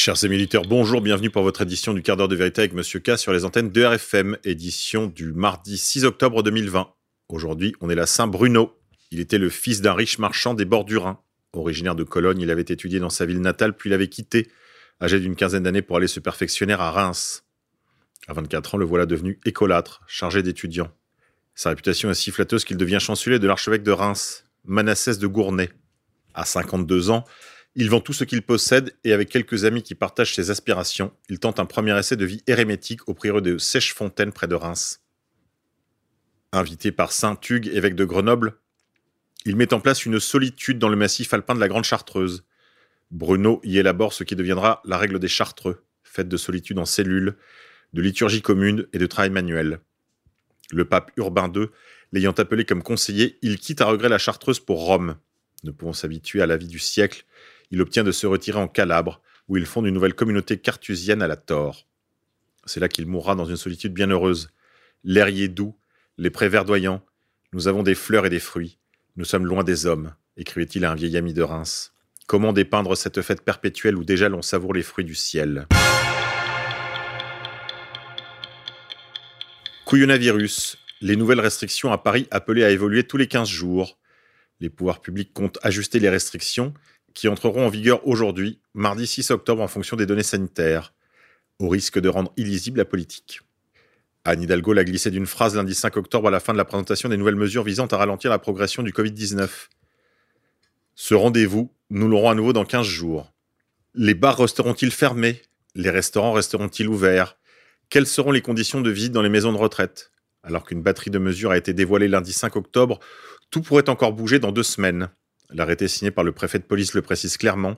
Chers militaires, bonjour, bienvenue pour votre édition du quart d'heure de vérité avec Monsieur K sur les antennes de RFM, édition du mardi 6 octobre 2020. Aujourd'hui, on est la Saint-Bruno. Il était le fils d'un riche marchand des bords du Rhin. Originaire de Cologne, il avait étudié dans sa ville natale, puis l'avait quitté, âgé d'une quinzaine d'années, pour aller se perfectionner à Reims. À 24 ans, le voilà devenu écolâtre, chargé d'étudiants. Sa réputation est si flatteuse qu'il devient chancelier de l'archevêque de Reims, Manassès de Gournay. À 52 ans, il vend tout ce qu'il possède et avec quelques amis qui partagent ses aspirations, il tente un premier essai de vie érémétique au prieuré de Sèche-Fontaine près de Reims. Invité par Saint Hugues, évêque de Grenoble, il met en place une solitude dans le massif alpin de la Grande Chartreuse. Bruno y élabore ce qui deviendra la règle des Chartreux, faite de solitude en cellule, de liturgie commune et de travail manuel. Le pape Urbain II l'ayant appelé comme conseiller, il quitte à regret la Chartreuse pour Rome. Ne pouvant s'habituer à la vie du siècle, il obtient de se retirer en Calabre, où il fonde une nouvelle communauté cartusienne à la Torre. C'est là qu'il mourra dans une solitude bienheureuse. L'air y est doux, les prés verdoyants, nous avons des fleurs et des fruits, nous sommes loin des hommes, écrivait-il à un vieil ami de Reims. Comment dépeindre cette fête perpétuelle où déjà l'on savoure les fruits du ciel? Couillonavirus, les nouvelles restrictions à Paris appelées à évoluer tous les 15 jours. Les pouvoirs publics comptent ajuster les restrictions qui entreront en vigueur aujourd'hui, mardi 6 octobre, en fonction des données sanitaires, au risque de rendre illisible la politique. Anne Hidalgo l'a glissé d'une phrase lundi 5 octobre à la fin de la présentation des nouvelles mesures visant à ralentir la progression du Covid-19. Ce rendez-vous, nous l'aurons à nouveau dans 15 jours. Les bars resteront-ils fermés? Les restaurants resteront-ils ouverts? Quelles seront les conditions de vie dans les maisons de retraite? Alors qu'une batterie de mesures a été dévoilée lundi 5 octobre, tout pourrait encore bouger dans deux semaines. L'arrêté signé par le préfet de police le précise clairement.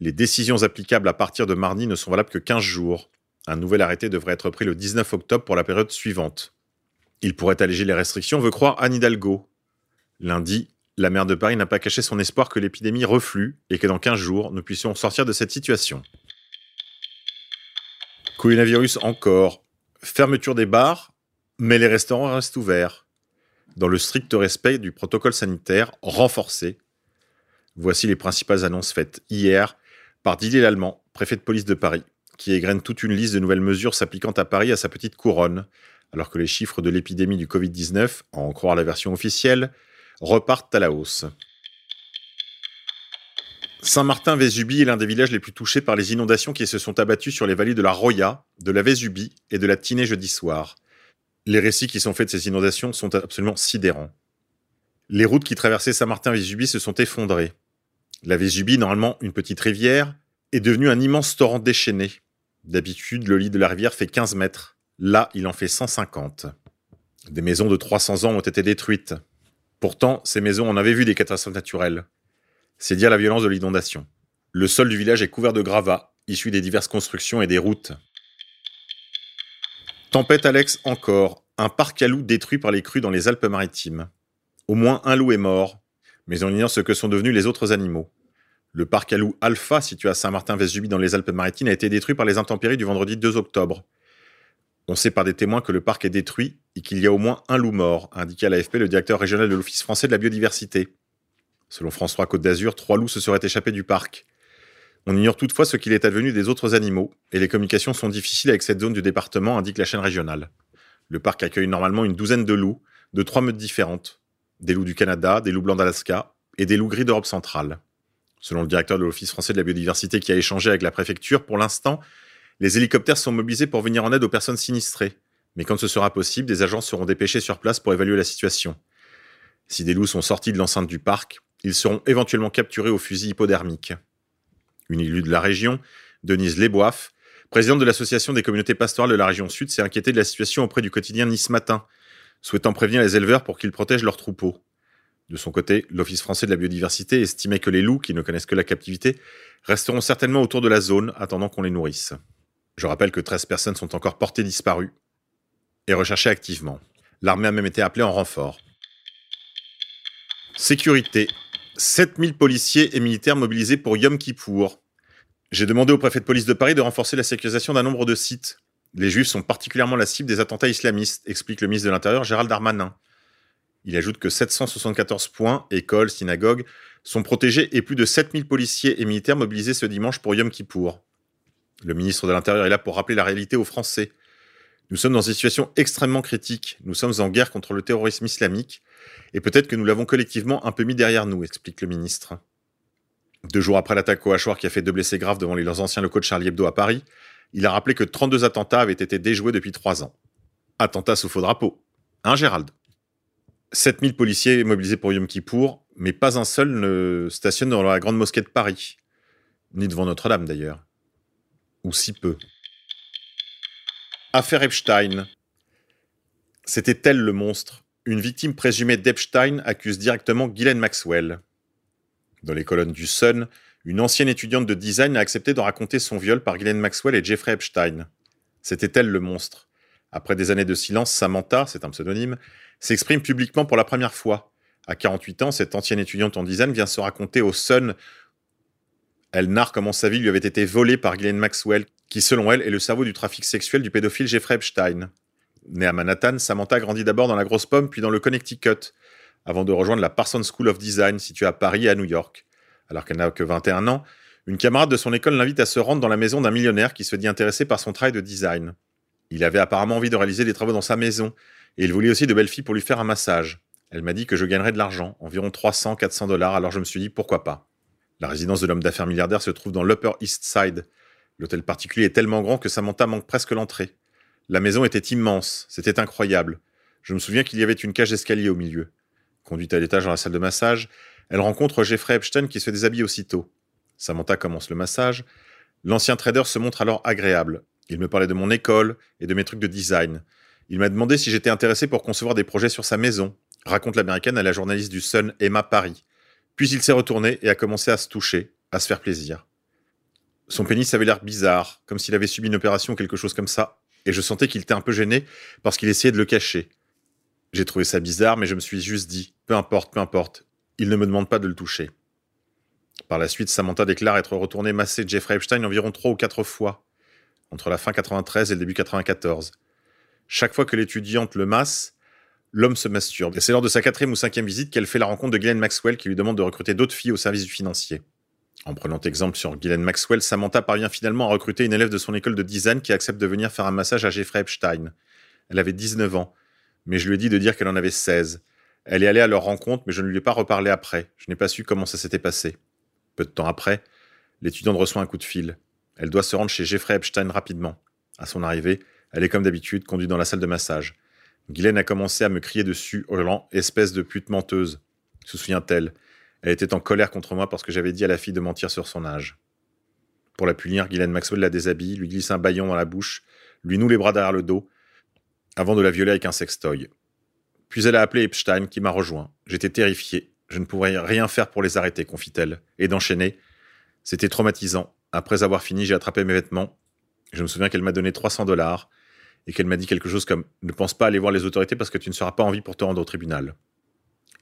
Les décisions applicables à partir de mardi ne sont valables que 15 jours. Un nouvel arrêté devrait être pris le 19 octobre pour la période suivante. Il pourrait alléger les restrictions, veut croire Anne Hidalgo. Lundi, la maire de Paris n'a pas caché son espoir que l'épidémie reflue et que dans 15 jours, nous puissions sortir de cette situation. Coronavirus encore. Fermeture des bars, mais les restaurants restent ouverts. Dans le strict respect du protocole sanitaire renforcé Voici les principales annonces faites hier par Didier Lallemand, préfet de police de Paris, qui égrène toute une liste de nouvelles mesures s'appliquant à Paris à sa petite couronne, alors que les chiffres de l'épidémie du Covid-19, à en croire la version officielle, repartent à la hausse. Saint-Martin-Vésubie est l'un des villages les plus touchés par les inondations qui se sont abattues sur les vallées de la Roya, de la Vésubie et de la Tinée jeudi soir. Les récits qui sont faits de ces inondations sont absolument sidérants. Les routes qui traversaient Saint-Martin-Vésubie se sont effondrées. La Vésubie, normalement une petite rivière, est devenue un immense torrent déchaîné. D'habitude, le lit de la rivière fait 15 mètres. Là, il en fait 150. Des maisons de 300 ans ont été détruites. Pourtant, ces maisons en avaient vu des catastrophes naturelles. C'est dire la violence de l'inondation. Le sol du village est couvert de gravats, issus des diverses constructions et des routes. Tempête Alex encore, un parc à loups détruit par les crues dans les Alpes-Maritimes. Au moins un loup est mort, mais on ignore ce que sont devenus les autres animaux. Le parc à loups Alpha, situé à Saint-Martin-Vésubie dans les Alpes-Maritimes, a été détruit par les intempéries du vendredi 2 octobre. On sait par des témoins que le parc est détruit et qu'il y a au moins un loup mort, a à l'AFP le directeur régional de l'Office français de la biodiversité. Selon François Côte d'Azur, trois loups se seraient échappés du parc. On ignore toutefois ce qu'il est advenu des autres animaux, et les communications sont difficiles avec cette zone du département, indique la chaîne régionale. Le parc accueille normalement une douzaine de loups, de trois meutes différentes des loups du Canada, des loups blancs d'Alaska et des loups gris d'Europe centrale. Selon le directeur de l'Office français de la biodiversité qui a échangé avec la préfecture, pour l'instant, les hélicoptères sont mobilisés pour venir en aide aux personnes sinistrées. Mais quand ce sera possible, des agents seront dépêchés sur place pour évaluer la situation. Si des loups sont sortis de l'enceinte du parc, ils seront éventuellement capturés au fusil hypodermique. Une élue de la région, Denise Lesboif, présidente de l'association des communautés pastorales de la région sud, s'est inquiétée de la situation auprès du quotidien Nice Matin, souhaitant prévenir les éleveurs pour qu'ils protègent leurs troupeaux. De son côté, l'Office français de la biodiversité estimait que les loups, qui ne connaissent que la captivité, resteront certainement autour de la zone, attendant qu'on les nourrisse. Je rappelle que 13 personnes sont encore portées disparues et recherchées activement. L'armée a même été appelée en renfort. Sécurité. 7000 policiers et militaires mobilisés pour Yom Kippour. J'ai demandé au préfet de police de Paris de renforcer la sécurisation d'un nombre de sites. Les Juifs sont particulièrement la cible des attentats islamistes, explique le ministre de l'Intérieur Gérald Darmanin. Il ajoute que 774 points, écoles, synagogues, sont protégés et plus de 7000 policiers et militaires mobilisés ce dimanche pour Yom Kippour. Le ministre de l'Intérieur est là pour rappeler la réalité aux Français. Nous sommes dans une situation extrêmement critique. Nous sommes en guerre contre le terrorisme islamique. Et peut-être que nous l'avons collectivement un peu mis derrière nous, explique le ministre. Deux jours après l'attaque au hachoir qui a fait deux blessés graves devant les anciens locaux de Charlie Hebdo à Paris, il a rappelé que 32 attentats avaient été déjoués depuis trois ans. Attentats sous faux drapeau. Hein, Gérald? 7000 policiers mobilisés pour Yom Kippour, mais pas un seul ne stationne dans la grande mosquée de Paris. Ni devant Notre-Dame d'ailleurs. Ou si peu. Affaire Epstein. C'était elle le monstre. Une victime présumée d'Epstein accuse directement Ghislaine Maxwell. Dans les colonnes du Sun, une ancienne étudiante de design a accepté de raconter son viol par Ghislaine Maxwell et Jeffrey Epstein. C'était elle le monstre. Après des années de silence, Samantha, c'est un pseudonyme, s'exprime publiquement pour la première fois. À 48 ans, cette ancienne étudiante en design vient se raconter au Sun. Elle narre comment sa vie lui avait été volée par Ghislaine Maxwell, qui selon elle est le cerveau du trafic sexuel du pédophile Jeffrey Epstein. Née à Manhattan, Samantha grandit d'abord dans la Grosse Pomme puis dans le Connecticut, avant de rejoindre la Parsons School of Design située à Paris et à New York. Alors qu'elle n'a que 21 ans, une camarade de son école l'invite à se rendre dans la maison d'un millionnaire qui se dit intéressé par son travail de design. Il avait apparemment envie de réaliser des travaux dans sa maison, et il voulait aussi de belles filles pour lui faire un massage. Elle m'a dit que je gagnerais de l'argent, environ 300-400 dollars, alors je me suis dit pourquoi pas. La résidence de l'homme d'affaires milliardaire se trouve dans l'Upper East Side. L'hôtel particulier est tellement grand que Samantha manque presque l'entrée. La maison était immense, c'était incroyable. Je me souviens qu'il y avait une cage d'escalier au milieu. Conduite à l'étage dans la salle de massage, elle rencontre Jeffrey Epstein qui se déshabille aussitôt. Samantha commence le massage. L'ancien trader se montre alors agréable. Il me parlait de mon école et de mes trucs de design. Il m'a demandé si j'étais intéressé pour concevoir des projets sur sa maison, raconte l'américaine à la journaliste du Sun Emma Paris. Puis il s'est retourné et a commencé à se toucher, à se faire plaisir. Son pénis avait l'air bizarre, comme s'il avait subi une opération ou quelque chose comme ça, et je sentais qu'il était un peu gêné parce qu'il essayait de le cacher. J'ai trouvé ça bizarre, mais je me suis juste dit, peu importe, peu importe, il ne me demande pas de le toucher. Par la suite, Samantha déclare être retournée masser Jeffrey Epstein environ trois ou quatre fois, entre la fin 93 et le début 94. Chaque fois que l'étudiante le masse, l'homme se masturbe. Et c'est lors de sa quatrième ou cinquième visite qu'elle fait la rencontre de Glenn Maxwell qui lui demande de recruter d'autres filles au service du financier. En prenant exemple sur Ghislaine Maxwell, Samantha parvient finalement à recruter une élève de son école de design qui accepte de venir faire un massage à Jeffrey Epstein. Elle avait 19 ans, mais je lui ai dit de dire qu'elle en avait 16. Elle est allée à leur rencontre, mais je ne lui ai pas reparlé après. Je n'ai pas su comment ça s'était passé. Peu de temps après, l'étudiante reçoit un coup de fil. Elle doit se rendre chez Jeffrey Epstein rapidement. À son arrivée, elle est comme d'habitude conduite dans la salle de massage. Guylaine a commencé à me crier dessus, hurlant Espèce de pute menteuse. Se souvient-elle Elle était en colère contre moi parce que j'avais dit à la fille de mentir sur son âge. Pour la punir, Guylaine Maxwell la déshabille, lui glisse un baillon dans la bouche, lui noue les bras derrière le dos, avant de la violer avec un sextoy. Puis elle a appelé Epstein qui m'a rejoint. J'étais terrifié. Je ne pourrais rien faire pour les arrêter, confie-t-elle. Et d'enchaîner. C'était traumatisant. Après avoir fini, j'ai attrapé mes vêtements. Je me souviens qu'elle m'a donné 300 dollars et qu'elle m'a dit quelque chose comme Ne pense pas aller voir les autorités parce que tu ne seras pas en vie pour te rendre au tribunal.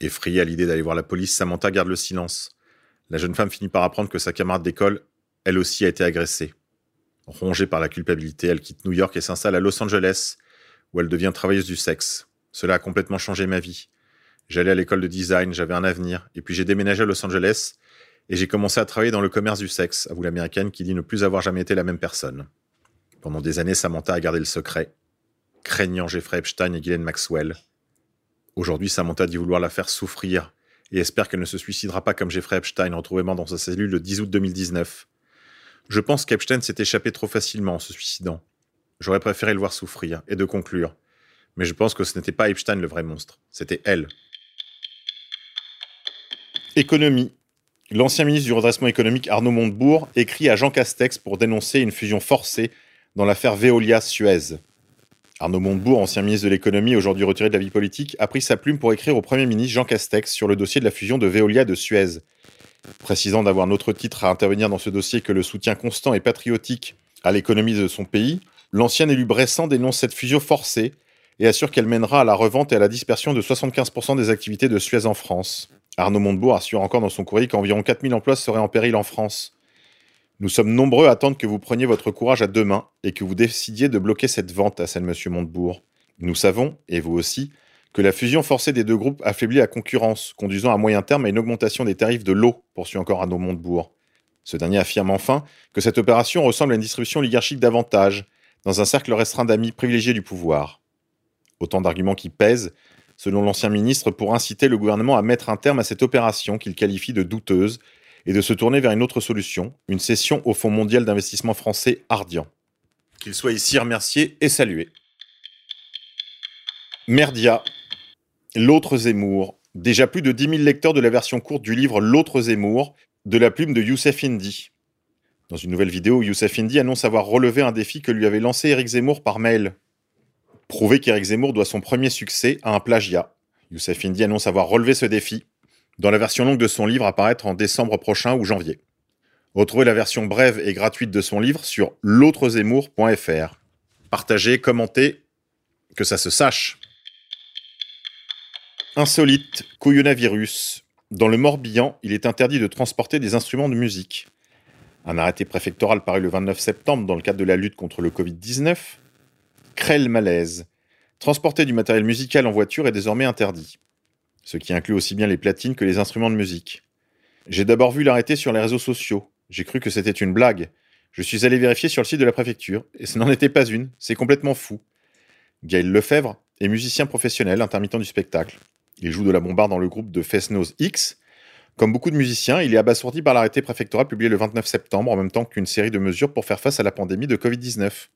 Effrayée à l'idée d'aller voir la police, Samantha garde le silence. La jeune femme finit par apprendre que sa camarade d'école, elle aussi, a été agressée. Rongée par la culpabilité, elle quitte New York et s'installe à Los Angeles, où elle devient travailleuse du sexe. Cela a complètement changé ma vie. J'allais à l'école de design, j'avais un avenir, et puis j'ai déménagé à Los Angeles, et j'ai commencé à travailler dans le commerce du sexe, avoue l'américaine qui dit ne plus avoir jamais été la même personne. Pendant des années, Samantha a gardé le secret, craignant Jeffrey Epstein et Ghislaine Maxwell. Aujourd'hui, Samantha dit vouloir la faire souffrir et espère qu'elle ne se suicidera pas comme Jeffrey Epstein retrouvé mort dans sa cellule le 10 août 2019. Je pense qu'Epstein s'est échappé trop facilement en se suicidant. J'aurais préféré le voir souffrir et de conclure. Mais je pense que ce n'était pas Epstein le vrai monstre, c'était elle. Économie. L'ancien ministre du redressement économique Arnaud Montebourg écrit à Jean Castex pour dénoncer une fusion forcée dans l'affaire Veolia-Suez. Arnaud Montebourg, ancien ministre de l'économie, aujourd'hui retiré de la vie politique, a pris sa plume pour écrire au Premier ministre Jean Castex sur le dossier de la fusion de Veolia de Suez. Précisant d'avoir notre titre à intervenir dans ce dossier que le soutien constant et patriotique à l'économie de son pays, l'ancien élu Bressan dénonce cette fusion forcée et assure qu'elle mènera à la revente et à la dispersion de 75% des activités de Suez en France. Arnaud Montebourg assure encore dans son courrier qu'environ 4000 emplois seraient en péril en France. Nous sommes nombreux à attendre que vous preniez votre courage à deux mains et que vous décidiez de bloquer cette vente, à celle M. Montebourg. Nous savons, et vous aussi, que la fusion forcée des deux groupes affaiblit la concurrence, conduisant à moyen terme à une augmentation des tarifs de l'eau, poursuit encore Arnaud Montebourg. Ce dernier affirme enfin que cette opération ressemble à une distribution oligarchique d'avantages, dans un cercle restreint d'amis privilégiés du pouvoir. Autant d'arguments qui pèsent, selon l'ancien ministre, pour inciter le gouvernement à mettre un terme à cette opération qu'il qualifie de douteuse et de se tourner vers une autre solution, une cession au Fonds mondial d'investissement français Ardian. Qu'il soit ici remercié et salué. Merdia, L'autre Zemmour. Déjà plus de 10 000 lecteurs de la version courte du livre L'autre Zemmour, de la plume de Youssef Indy. Dans une nouvelle vidéo, Youssef Indy annonce avoir relevé un défi que lui avait lancé Eric Zemmour par mail. Prouver qu'Eric Zemmour doit son premier succès à un plagiat. Youssef Indy annonce avoir relevé ce défi dans la version longue de son livre à paraître en décembre prochain ou janvier. Retrouvez la version brève et gratuite de son livre sur l'autrezemmour.fr. Partagez, commentez, que ça se sache. Insolite, couillonavirus. Dans le Morbihan, il est interdit de transporter des instruments de musique. Un arrêté préfectoral paru le 29 septembre dans le cadre de la lutte contre le Covid-19 crée malaise. Transporter du matériel musical en voiture est désormais interdit, ce qui inclut aussi bien les platines que les instruments de musique. J'ai d'abord vu l'arrêté sur les réseaux sociaux. J'ai cru que c'était une blague. Je suis allé vérifier sur le site de la préfecture, et ce n'en était pas une, c'est complètement fou. Gaël Lefebvre est musicien professionnel, intermittent du spectacle. Il joue de la bombarde dans le groupe de Fesnos X. Comme beaucoup de musiciens, il est abasourdi par l'arrêté préfectoral publié le 29 septembre, en même temps qu'une série de mesures pour faire face à la pandémie de Covid-19.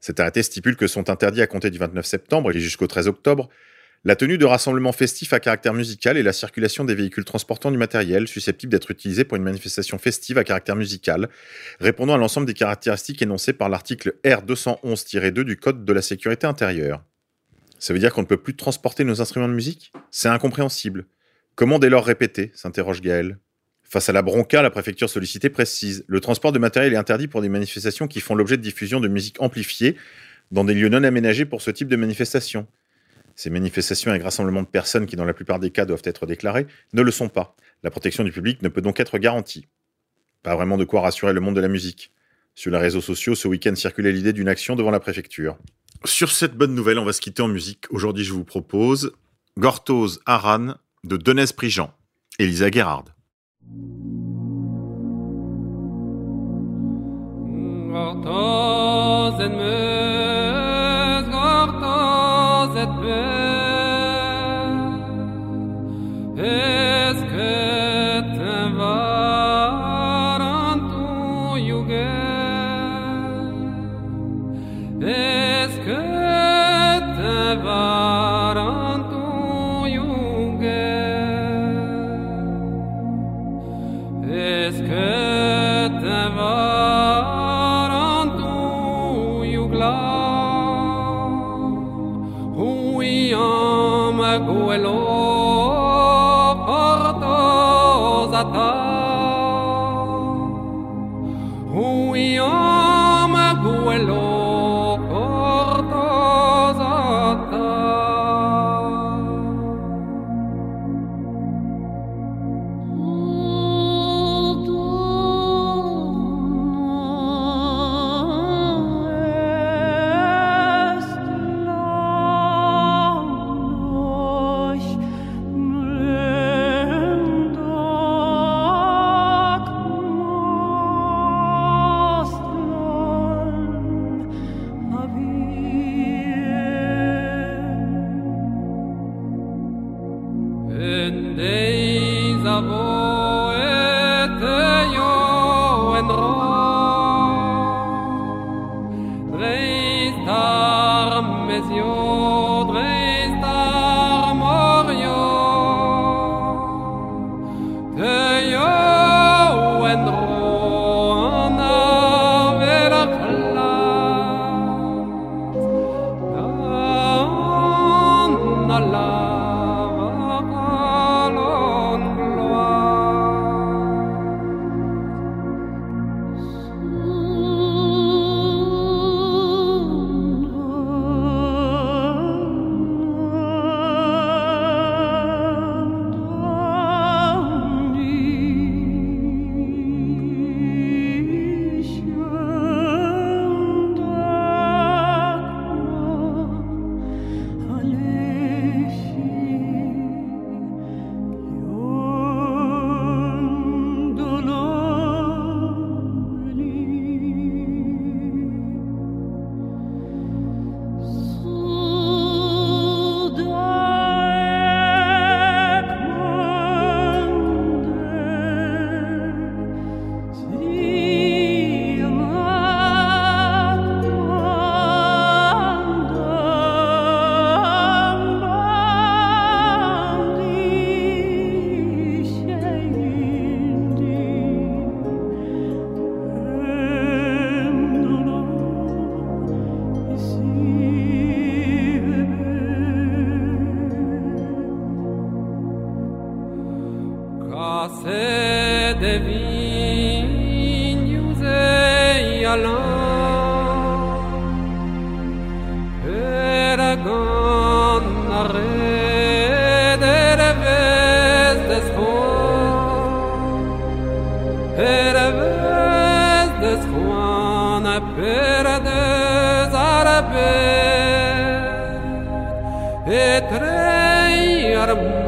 Cet arrêté stipule que sont interdits à compter du 29 septembre et jusqu'au 13 octobre la tenue de rassemblements festifs à caractère musical et la circulation des véhicules transportant du matériel susceptible d'être utilisé pour une manifestation festive à caractère musical, répondant à l'ensemble des caractéristiques énoncées par l'article R211-2 du Code de la sécurité intérieure. Ça veut dire qu'on ne peut plus transporter nos instruments de musique? C'est incompréhensible. Comment dès lors répéter? s'interroge Gaël. Face à la bronca, la préfecture sollicitée précise le transport de matériel est interdit pour des manifestations qui font l'objet de diffusion de musique amplifiée dans des lieux non aménagés pour ce type de manifestation. Ces manifestations avec rassemblement de personnes qui, dans la plupart des cas, doivent être déclarées, ne le sont pas. La protection du public ne peut donc être garantie. Pas vraiment de quoi rassurer le monde de la musique. Sur les réseaux sociaux, ce week-end circulait l'idée d'une action devant la préfecture. Sur cette bonne nouvelle, on va se quitter en musique. Aujourd'hui, je vous propose Gortose Aran de Denez Prigent, Elisa Gortozet meus, gortozet meus, Zlata Gerhard. et